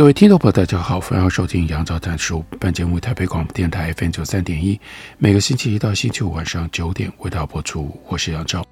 各位听众朋友，大家好，欢迎收听杨照谈书。本节目台北广播电台 FM 九三点一，每个星期一到星期五晚上九点为大家播出。我是杨照，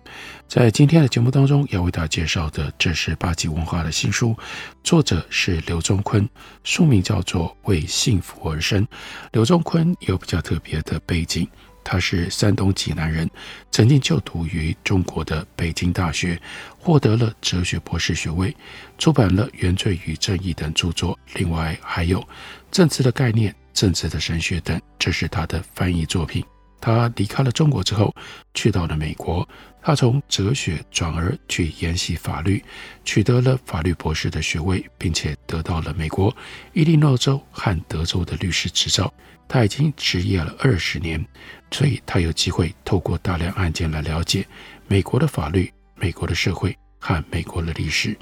在今天的节目当中要为大家介绍的，这是八级文化的新书，作者是刘宗坤，书名叫做《为幸福而生》。刘宗坤有比较特别的背景。他是山东济南人，曾经就读于中国的北京大学，获得了哲学博士学位，出版了《原罪与正义》等著作，另外还有《政治的概念》《政治的神学》等，这是他的翻译作品。他离开了中国之后，去到了美国。他从哲学转而去研习法律，取得了法律博士的学位，并且得到了美国伊利诺州和德州的律师执照。他已经执业了二十年，所以他有机会透过大量案件来了解美国的法律、美国的社会和美国的历史。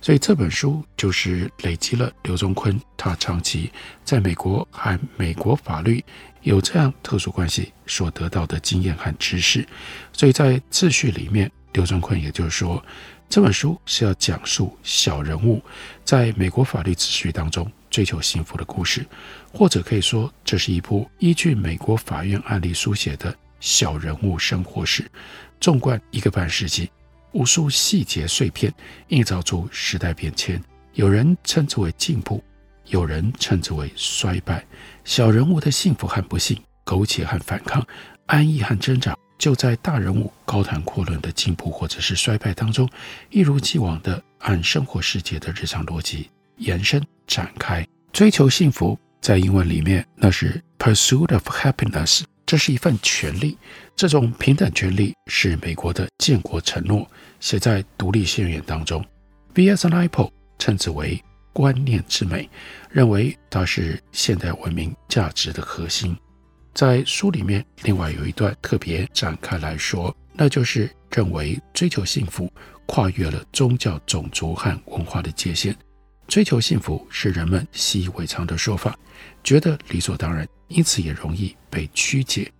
所以这本书就是累积了刘宗坤他长期在美国和美国法律有这样特殊关系所得到的经验和知识。所以在秩序里面，刘宗坤也就是说，这本书是要讲述小人物在美国法律秩序当中追求幸福的故事。或者可以说，这是一部依据美国法院案例书写的小人物生活史。纵观一个半世纪，无数细节碎片映照出时代变迁。有人称之为进步，有人称之为衰败。小人物的幸福和不幸，苟且和反抗，安逸和挣扎，就在大人物高谈阔论的进步或者是衰败当中，一如既往地按生活世界的日常逻辑延伸展开，追求幸福。在英文里面，那是 pursuit of happiness，这是一份权利。这种平等权利是美国的建国承诺，写在独立宣言当中。V.S. Naipaul 称之为观念之美，认为它是现代文明价值的核心。在书里面，另外有一段特别展开来说，那就是认为追求幸福跨越了宗教、种族和文化的界限。追求幸福是人们习以为常的说法，觉得理所当然，因此也容易被曲解。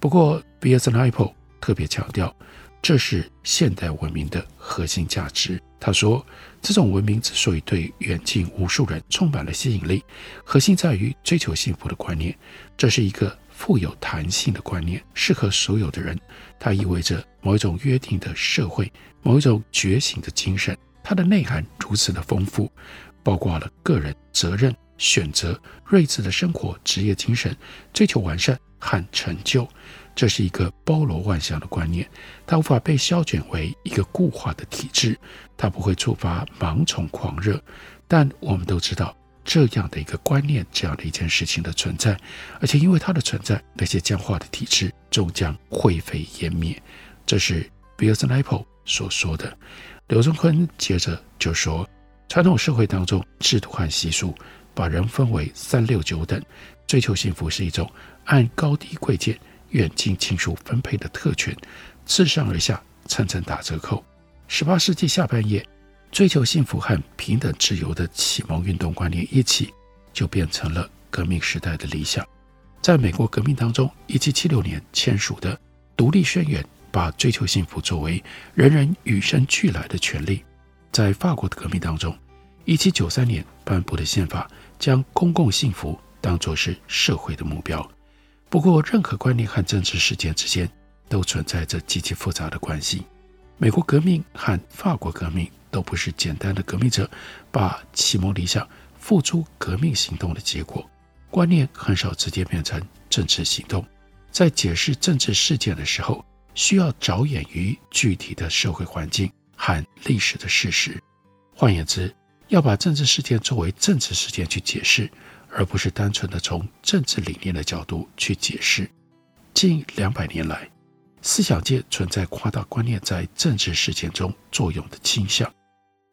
不过，V.S. Naipaul 特别强调，这是现代文明的核心价值。他说，这种文明之所以对远近无数人充满了吸引力，核心在于追求幸福的观念。这是一个富有弹性的观念，适合所有的人。它意味着某一种约定的社会，某一种觉醒的精神。它的内涵如此的丰富。包括了个人责任、选择、睿智的生活、职业精神、追求完善和成就，这是一个包罗万象的观念。它无法被消卷为一个固化的体制，它不会触发盲从狂热。但我们都知道这样的一个观念，这样的一件事情的存在，而且因为它的存在，那些僵化的体制终将灰飞烟灭。这是 V.S. Naipaul 所说的。刘宗坤接着就说。传统社会当中，制度和习俗把人分为三六九等，追求幸福是一种按高低贵贱、远近亲疏分配的特权，自上而下层层打折扣。十八世纪下半叶，追求幸福和平等自由的启蒙运动观念一起，就变成了革命时代的理想。在美国革命当中，一七七六年签署的独立宣言，把追求幸福作为人人与生俱来的权利。在法国的革命当中，一七九三年颁布的宪法将公共幸福当作是社会的目标。不过，任何观念和政治事件之间都存在着极其复杂的关系。美国革命和法国革命都不是简单的革命者把启蒙理想付诸革命行动的结果。观念很少直接变成政治行动。在解释政治事件的时候，需要着眼于具体的社会环境。和历史的事实，换言之，要把政治事件作为政治事件去解释，而不是单纯的从政治理念的角度去解释。近两百年来，思想界存在夸大观念在政治事件中作用的倾向。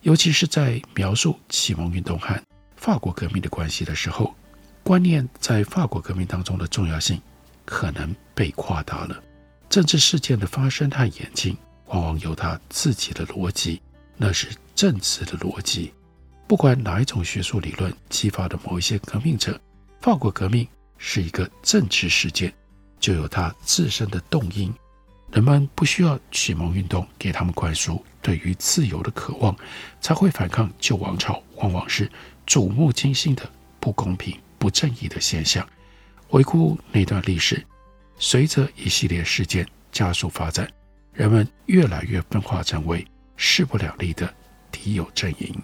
尤其是在描述启蒙运动和法国革命的关系的时候，观念在法国革命当中的重要性可能被夸大了。政治事件的发生和演进，往往有它自己的逻辑，那是政治的逻辑。不管哪一种学术理论激发的某一些革命者，法国革命是一个政治事件，就有它自身的动因。人们不需要启蒙运动给他们灌输对于自由的渴望，才会反抗旧王朝，往往是触目惊心的不公平、不正义的现象。回顾那段历史，随着一系列事件加速发展，人们越来越分化成为势不两立的敌友阵营。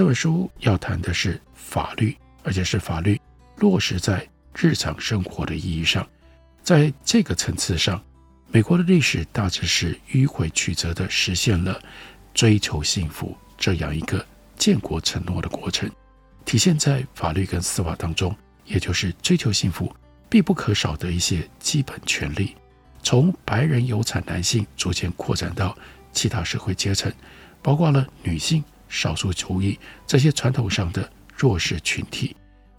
这本书要谈的是法律，而且是法律落实在日常生活的意义上，在这个层次上。美国的历史大致是迂回曲折地实现了追求幸福这样一个建国承诺的过程，体现在法律跟司法当中，也就是追求幸福必不可少的一些基本权利，从白人有产男性逐渐扩展到其他社会阶层，包括了女性、少数族裔这些传统上的弱势群体。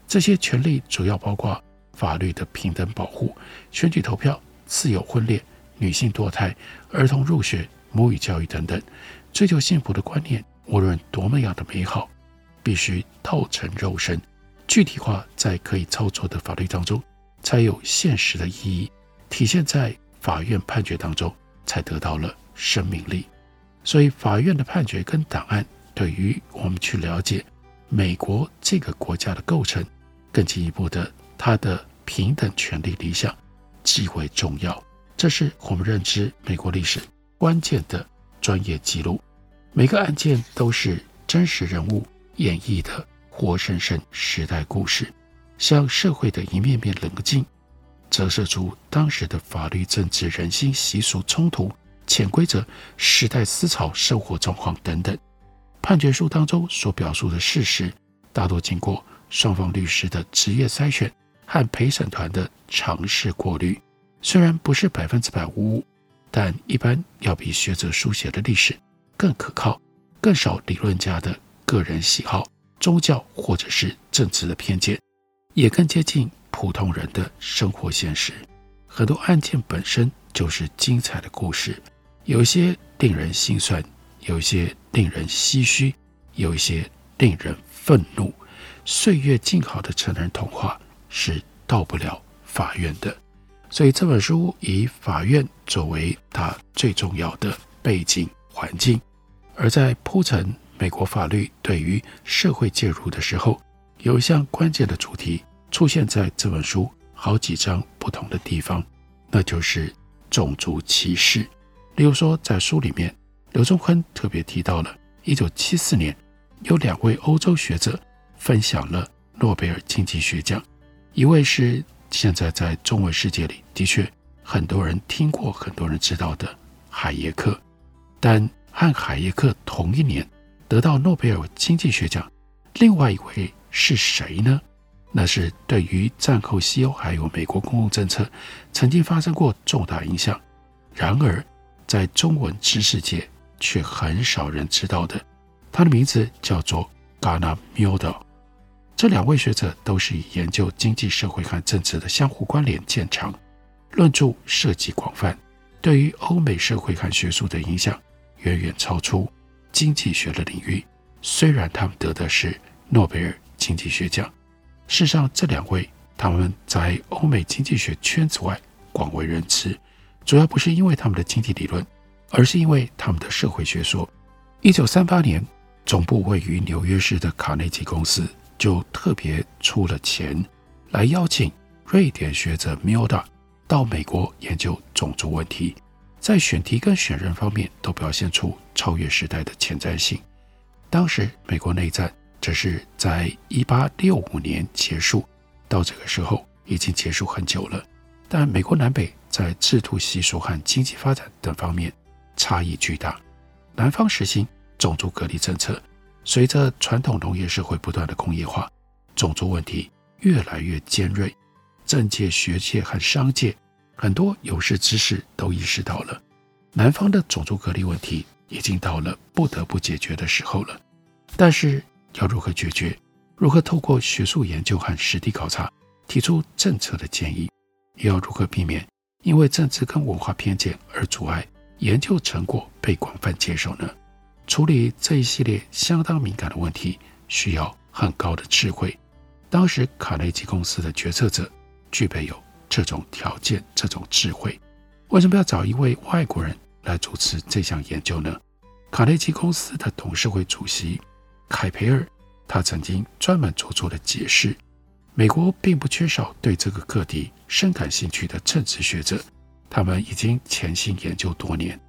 这些权利主要包括法律的平等保护、选举投票、自由婚恋。女性堕胎、儿童入学、母语教育等等，追求幸福的观念，无论多么样的美好，必须透成肉身，具体化在可以操作的法律当中，才有现实的意义，体现在法院判决当中，才得到了生命力。所以，法院的判决跟档案，对于我们去了解美国这个国家的构成，更进一步的，它的平等权利理想极为重要。这是我们认知美国历史关键的专业记录，每个案件都是真实人物演绎的活生生时代故事，向社会的一面面棱镜折射出当时的法律、政治、人心、习俗、冲突、潜规则、时代思潮、生活状况等等。判决书当中所表述的事实，大多经过双方律师的职业筛选和陪审团的尝试过滤。虽然不是百分之百无误，但一般要比学者书写的历史更可靠，更少理论家的个人喜好、宗教或者是政治的偏见，也更接近普通人的生活现实。很多案件本身就是精彩的故事，有一些令人心酸，有一些令人唏嘘，有一些令人愤怒。岁月静好的成人童话是到不了法院的。所以这本书以法院作为它最重要的背景环境，而在铺陈美国法律对于社会介入的时候，有一项关键的主题出现在这本书好几章不同的地方，那就是种族歧视。例如说，在书里面，刘仲亨特别提到了1974年有两位欧洲学者分享了诺贝尔经济学奖，一位是。现在在中文世界里，的确很多人听过，很多人知道的海耶克，但和海耶克同一年得到诺贝尔经济学奖，另外一位是谁呢？那是对于战后西欧还有美国公共政策曾经发生过重大影响，然而在中文知识界却很少人知道的，他的名字叫做 Gana m u d o。这两位学者都是以研究经济社会和政治的相互关联见长，论著涉及广泛，对于欧美社会和学术的影响远远超出经济学的领域。虽然他们得的是诺贝尔经济学奖，事实上这两位他们在欧美经济学圈子外广为人知，主要不是因为他们的经济理论，而是因为他们的社会学说。一九三八年，总部位于纽约市的卡内基公司。就特别出了钱来邀请瑞典学者 Myrdal 到美国研究种族问题，在选题跟选人方面都表现出超越时代的前瞻性。当时美国内战只是在一八六五年结束，到这个时候已经结束很久了，但美国南北在制度习俗和经济发展等方面差异巨大，南方实行种族隔离政策。随着传统农业社会不断的工业化，种族问题越来越尖锐。政界、学界和商界很多有识之士都意识到了，南方的种族隔离问题已经到了不得不解决的时候了。但是要如何解决？如何透过学术研究和实地考察提出政策的建议？又要如何避免因为政治跟文化偏见而阻碍研究成果被广泛接受呢？处理这一系列相当敏感的问题，需要很高的智慧。当时卡内基公司的决策者具备有这种条件、这种智慧。为什么要找一位外国人来主持这项研究呢？卡内基公司的董事会主席凯培尔，他曾经专门做出了解释：美国并不缺少对这个课题深感兴趣的政治学者，他们已经潜心研究多年。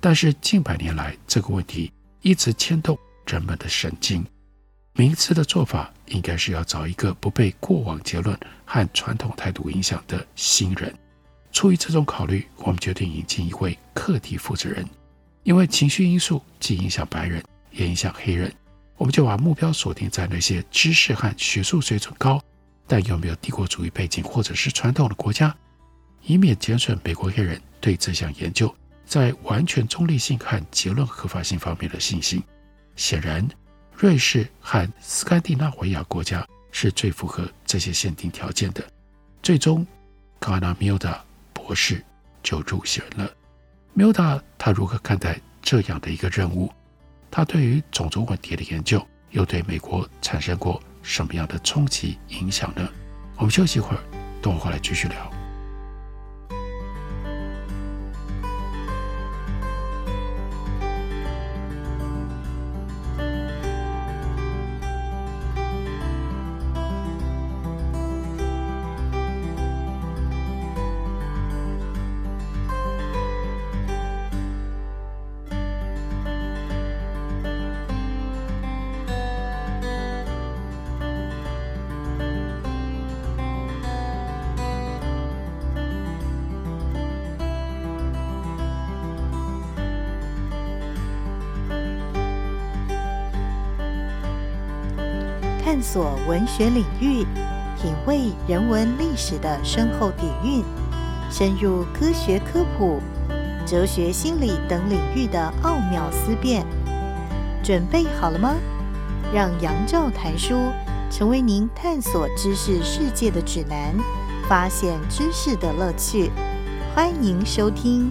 但是近百年来，这个问题一直牵动人们的神经。明智的做法应该是要找一个不被过往结论和传统态度影响的新人。出于这种考虑，我们决定引进一位课题负责人。因为情绪因素既影响白人，也影响黑人，我们就把目标锁定在那些知识和学术水准高，但又没有帝国主义背景或者是传统的国家，以免减损美国黑人对这项研究在完全中立性和结论合法性方面的信心。显然，瑞士和斯堪的纳维亚国家是最符合这些限定条件的。最终，卡纳米奥达博士就入选了。米奥达他如何看待这样的一个任务？他对于种族问题的研究又对美国产生过什么样的冲击影响呢？我们休息一会儿，等我回来继续聊。探索文学领域，品味人文历史的深厚底蕴，深入科学科普、哲学心理等领域的奥妙思辨，准备好了吗？让杨照谈书成为您探索知识世界的指南，发现知识的乐趣。欢迎收听。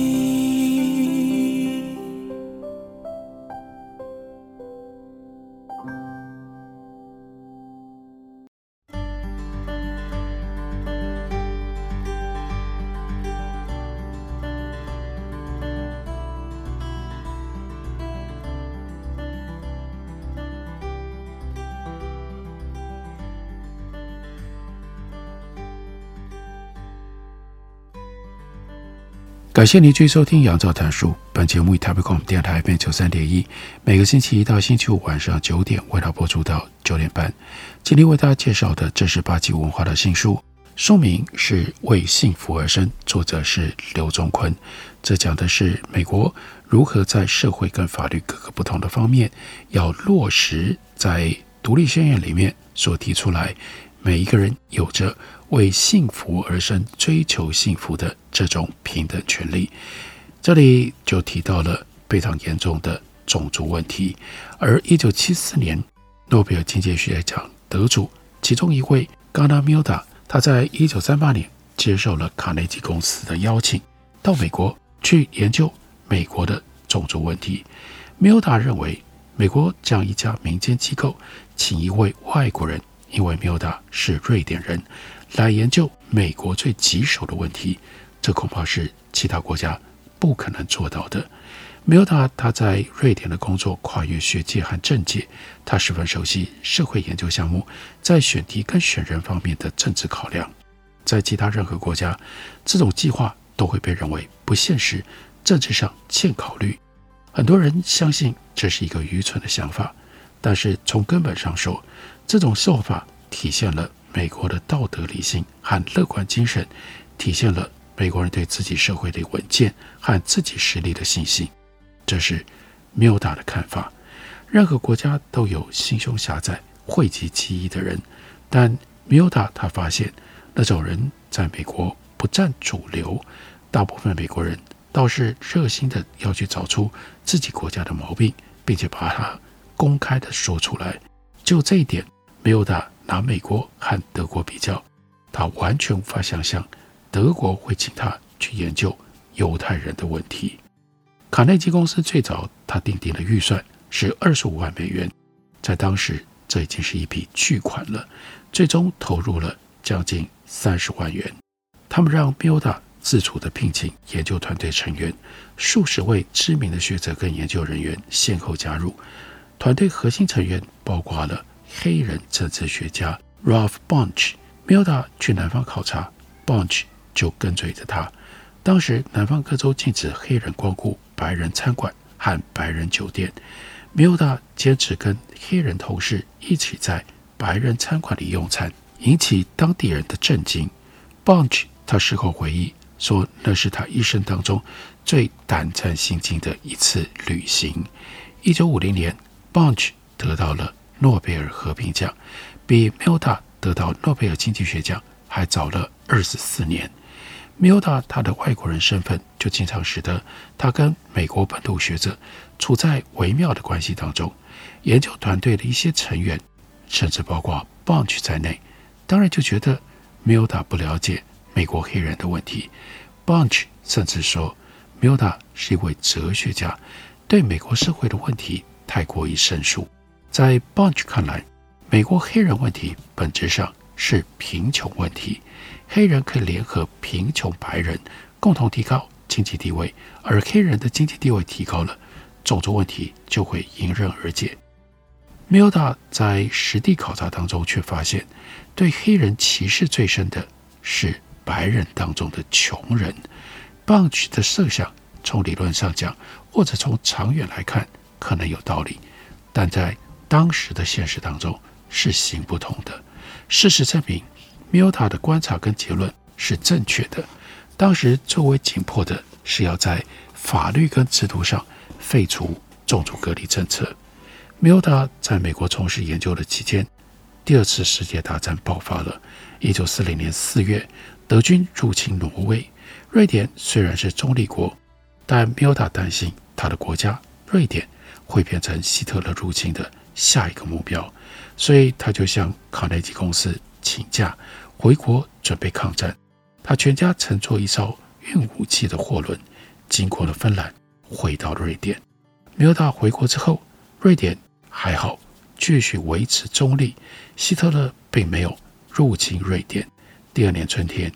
感谢您继续收听杨照谈书。本节目以台北广播电台 FM 九三点一，每个星期一到星期五晚上九点为大家播出到九点半。今天为大家介绍的这是八旗文化的新书，书名是《为幸福而生》，作者是刘宗坤。这讲的是美国如何在社会跟法律各个不同的方面，要落实在独立宣言里面所提出来，每一个人有着。为幸福而生，追求幸福的这种平等权利，这里就提到了非常严重的种族问题。而一九七四年诺贝尔经济学奖得主其中一位加纳米奥达，他在一九三八年接受了卡内基公司的邀请，到美国去研究美国的种族问题。米奥达认为，美国这样一家民间机构请一位外国人，因为米奥达是瑞典人。来研究美国最棘手的问题，这恐怕是其他国家不可能做到的。米欧达他在瑞典的工作跨越学界和政界，他十分熟悉社会研究项目在选题跟选人方面的政治考量。在其他任何国家，这种计划都会被认为不现实，政治上欠考虑。很多人相信这是一个愚蠢的想法，但是从根本上说，这种做法体现了美国的道德理性和乐观精神，体现了美国人对自己社会的稳健和自己实力的信心。这是米欧达的看法。任何国家都有心胸狭窄、讳疾忌医的人，但米欧达他发现那种人在美国不占主流。大部分美国人倒是热心的要去找出自己国家的毛病，并且把它公开的说出来。就这一点，米欧达拿美国和德国比较，他完全无法想象德国会请他去研究犹太人的问题。卡内基公司最早，他定定的预算是二十五万美元，在当时这已经是一笔巨款了。最终投入了将近三十万元。他们让米欧达自主的聘请研究团队成员，数十位知名的学者跟研究人员先后加入。团队核心成员包括了黑人政治学家 Ralph Bunche。米欧达去南方考察，Bunch 就跟随着他。当时南方各州禁止黑人光顾。白人餐馆和白人酒店，米欧达坚持跟黑人同事一起在白人餐馆里用餐，引起当地人的震惊。Bunch 他事后回忆说，那是他一生当中最胆战心惊的一次旅行。一九五零年，Bunch 得到了诺贝尔和平奖，比米欧达得到诺贝尔经济学奖还早了二十四年。米欧达他的外国人身份就经常使得他跟美国本土学者处在微妙的关系当中。研究团队的一些成员，甚至包括 Bunch 在内，当然就觉得米欧达不了解美国黑人的问题。Bunch 甚至说，米欧达是一位哲学家，对美国社会的问题太过于生疏。在 Bunch 看来，美国黑人问题本质上是贫穷问题。黑人可以联合贫穷白人，共同提高经济地位，而黑人的经济地位提高了，种族问题就会迎刃而解。Milda 在实地考察当中却发现，对黑人歧视最深的是白人当中的穷人。Bunch 的设想从理论上讲，或者从长远来看，可能有道理，但在当时的现实当中是行不通的。事实证明。米欧达的观察跟结论是正确的。当时最为紧迫的是要在法律跟制度上废除种族隔离政策。米欧达在美国从事研究的期间，第二次世界大战爆发了。一九四零年四月，德军入侵挪威。瑞典虽然是中立国，但米欧达担心他的国家瑞典会变成希特勒入侵的下一个目标，所以他就向卡内基公司请假。回国准备抗战，他全家乘坐一艘运武器的货轮，经过了芬兰，回到了瑞典。米欧达回国之后，瑞典还好，继续维持中立，希特勒并没有入侵瑞典。第二年春天，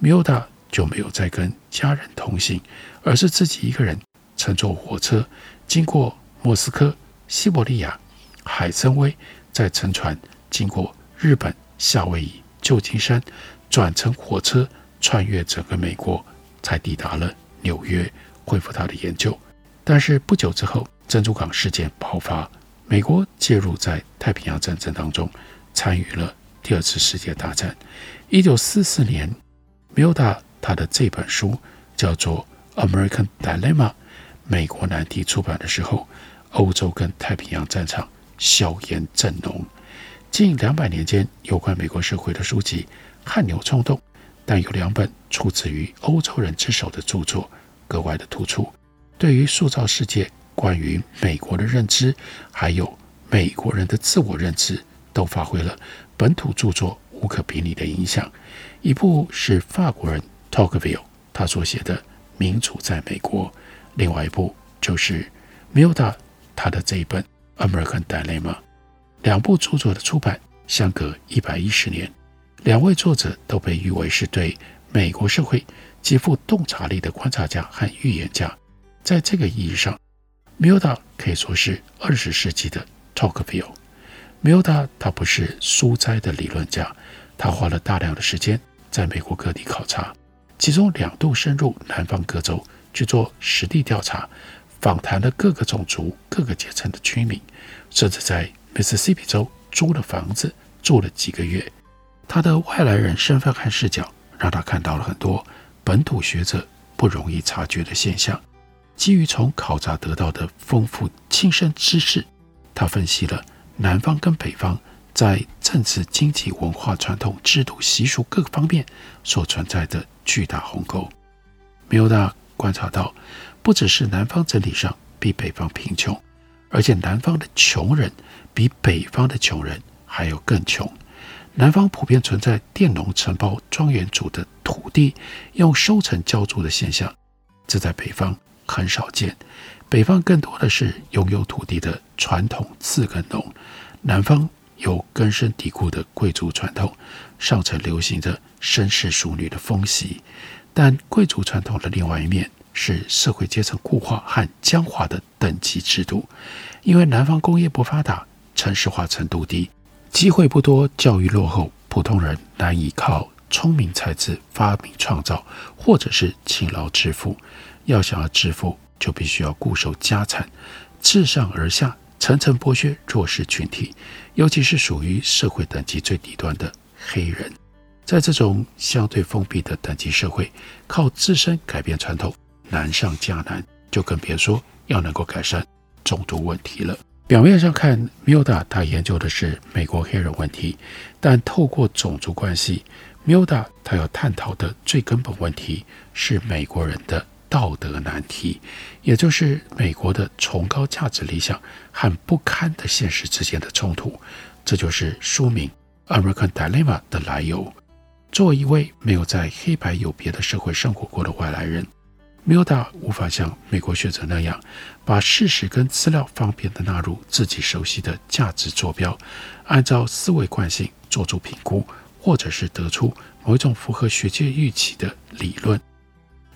米欧达就没有再跟家人同行，而是自己一个人乘坐火车，经过莫斯科、西伯利亚、海参崴，再乘船经过日本夏威夷。旧金山，转乘火车穿越整个美国，才抵达了纽约，恢复他的研究。但是不久之后，珍珠港事件爆发，美国介入在太平洋战争当中，参与了第二次世界大战。一九四四年，米欧达他的这本书叫做《American Dilemma》，美国难题出版的时候，欧洲跟太平洋战场硝烟正浓。近两百年间，有关美国社会的书籍汗牛充栋，但有两本出自于欧洲人之手的著作格外的突出，对于塑造世界关于美国的认知，还有美国人的自我认知，都发挥了本土著作无可比拟的影响。一部是法国人 Tocqueville 他所写的《民主在美国》，另外一部就是米欧达他的这一本《American Dilemma》。两部著作的出版相隔一百一十年，两位作者都被誉为是对美国社会极富洞察力的观察家和预言家。在这个意义上，Milda 可以说是二十世纪的 Tocqueville。Milda 他不是书斋的理论家，他花了大量的时间在美国各地考察，其中两度深入南方各州去做实地调查，访谈了各个种族、各个阶层的居民，甚至在 Mississippi 州租了房子住了几个月。他的外来人身份和视角，让他看到了很多本土学者不容易察觉的现象。基于从考察得到的丰富亲身知识，他分析了南方跟北方在政治、经济、文化、传统、制度、习俗各个方面所存在的巨大鸿沟。Milda 观察到，不只是南方整体上比北方贫穷，而且南方的穷人比北方的穷人还要更穷。南方普遍存在佃农承包庄园主的土地，用收成交租的现象，这在北方很少见。北方更多的是拥有土地的传统自耕农，南方有根深蒂固的贵族传统，上层流行着绅士淑女的风习。但贵族传统的另外一面是社会阶层固化和僵化的等级制度，因为南方工业不发达，城市化程度低。机会不多，教育落后，普通人难以靠聪明才智发明创造，或者是勤劳致富。要想要致富，就必须要固守家产，自上而下层层剥削弱势群体，尤其是属于社会等级最底端的黑人。在这种相对封闭的等级社会，靠自身改变传统难上加难，就更别说要能够改善种族问题了。表面上看，Milda 他研究的是美国黑人问题，但透过种族关系，Milda 他要探讨的最根本问题是美国人的道德难题，也就是美国的崇高价值理想和不堪的现实之间的冲突。这就是书名《American Dilemma》的来由。作为一位没有在黑白有别的社会生活过的外来人，Milda 无法像美国学者那样，把事实跟资料方便地纳入自己熟悉的价值坐标，按照思维惯性做出评估，或者是得出某一种符合学界预期的理论。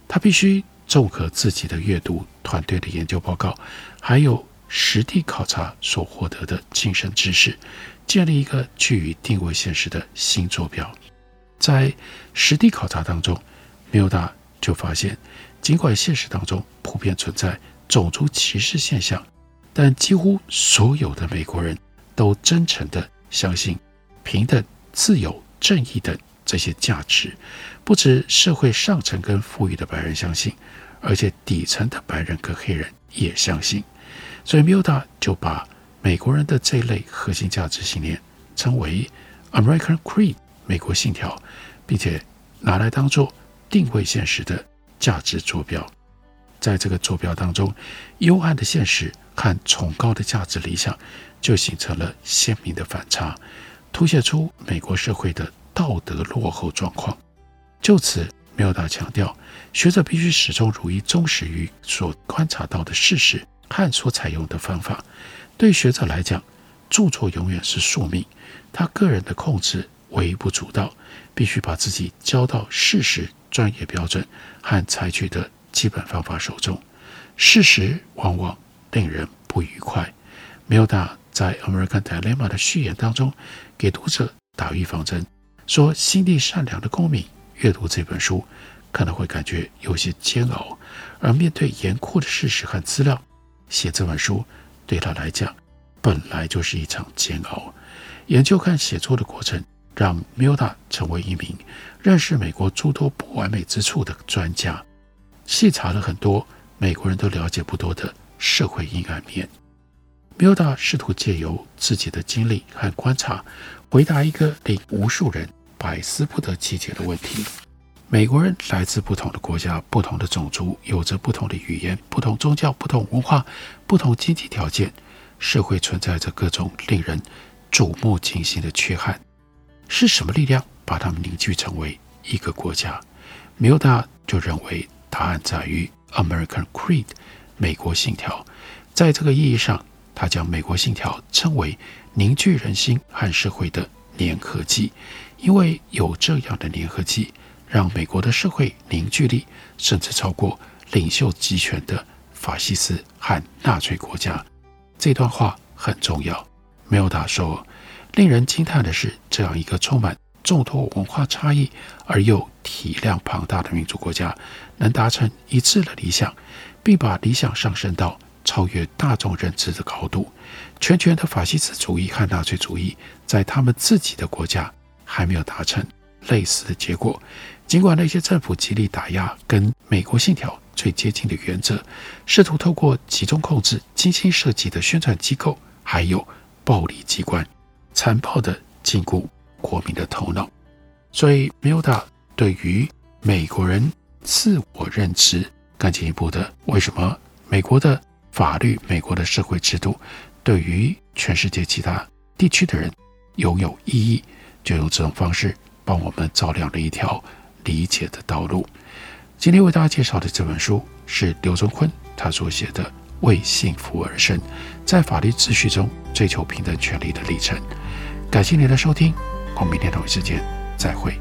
他必须综合自己的阅读、团队的研究报告，还有实地考察所获得的亲身知识，建立一个具于定位现实的新坐标。在实地考察当中缪达就发现。尽管现实当中普遍存在种族歧视现象，但几乎所有的美国人都真诚地相信平等、自由、正义等这些价值。不止社会上层跟富裕的白人相信，而且底层的白人跟黑人也相信。所以缪达就把美国人的这一类核心价值信念称为 “American Creed” 美国信条，并且拿来当做定位现实的。价值坐标，在这个坐标当中，幽暗的现实和崇高的价值理想就形成了鲜明的反差，凸显出美国社会的道德落后状况。就此缪达强调，学者必须始终如一，忠实于所观察到的事实和所采用的方法。对学者来讲，著作永远是宿命，他个人的控制微不足道，必须把自己交到事实。专业标准和采取的基本方法手中，事实往往令人不愉快。Milda 在《American Dilemma》的序言当中，给读者打预防针，说心地善良的公民阅读这本书可能会感觉有些煎熬，而面对严酷的事实和资料，写这本书对他来讲本来就是一场煎熬。研究看写作的过程。让 Milda 成为一名认识美国诸多不完美之处的专家，细查了很多美国人都了解不多的社会阴暗面。Milda 试图借由自己的经历和观察，回答一个令无数人百思不得其解的问题：美国人来自不同的国家、不同的种族，有着不同的语言、不同宗教、不同文化、不同经济条件，社会存在着各种令人触目惊心的缺憾。是什么力量把他们凝聚成为一个国家？Milda 就认为答案在于 American Creed，美国信条。在这个意义上，他将美国信条称为凝聚人心和社会的粘合剂，因为有这样的粘合剂，让美国的社会凝聚力甚至超过领袖集权的法西斯和纳粹国家。这段话很重要。梅欧达说：“令人惊叹的是，这样一个充满众多文化差异而又体量庞大的民族国家，能达成一致的理想，并把理想上升到超越大众认知的高度。全权的法西斯主义和纳粹主义在他们自己的国家还没有达成类似的结果。尽管那些政府极力打压跟美国信条。”最接近的原则，试图透过集中控制、精心设计的宣传机构，还有暴力机关，残暴地禁锢国民的头脑。所以，梅欧达对于美国人自我认知更进一步的，为什么美国的法律、美国的社会制度对于全世界其他地区的人拥有意义，就用这种方式帮我们照亮了一条理解的道路。今天为大家介绍的这本书是刘宗坤他所写的《为幸福而生：在法律秩序中追求平等权利的历程》。感谢您的收听，我们明天同一时间再会。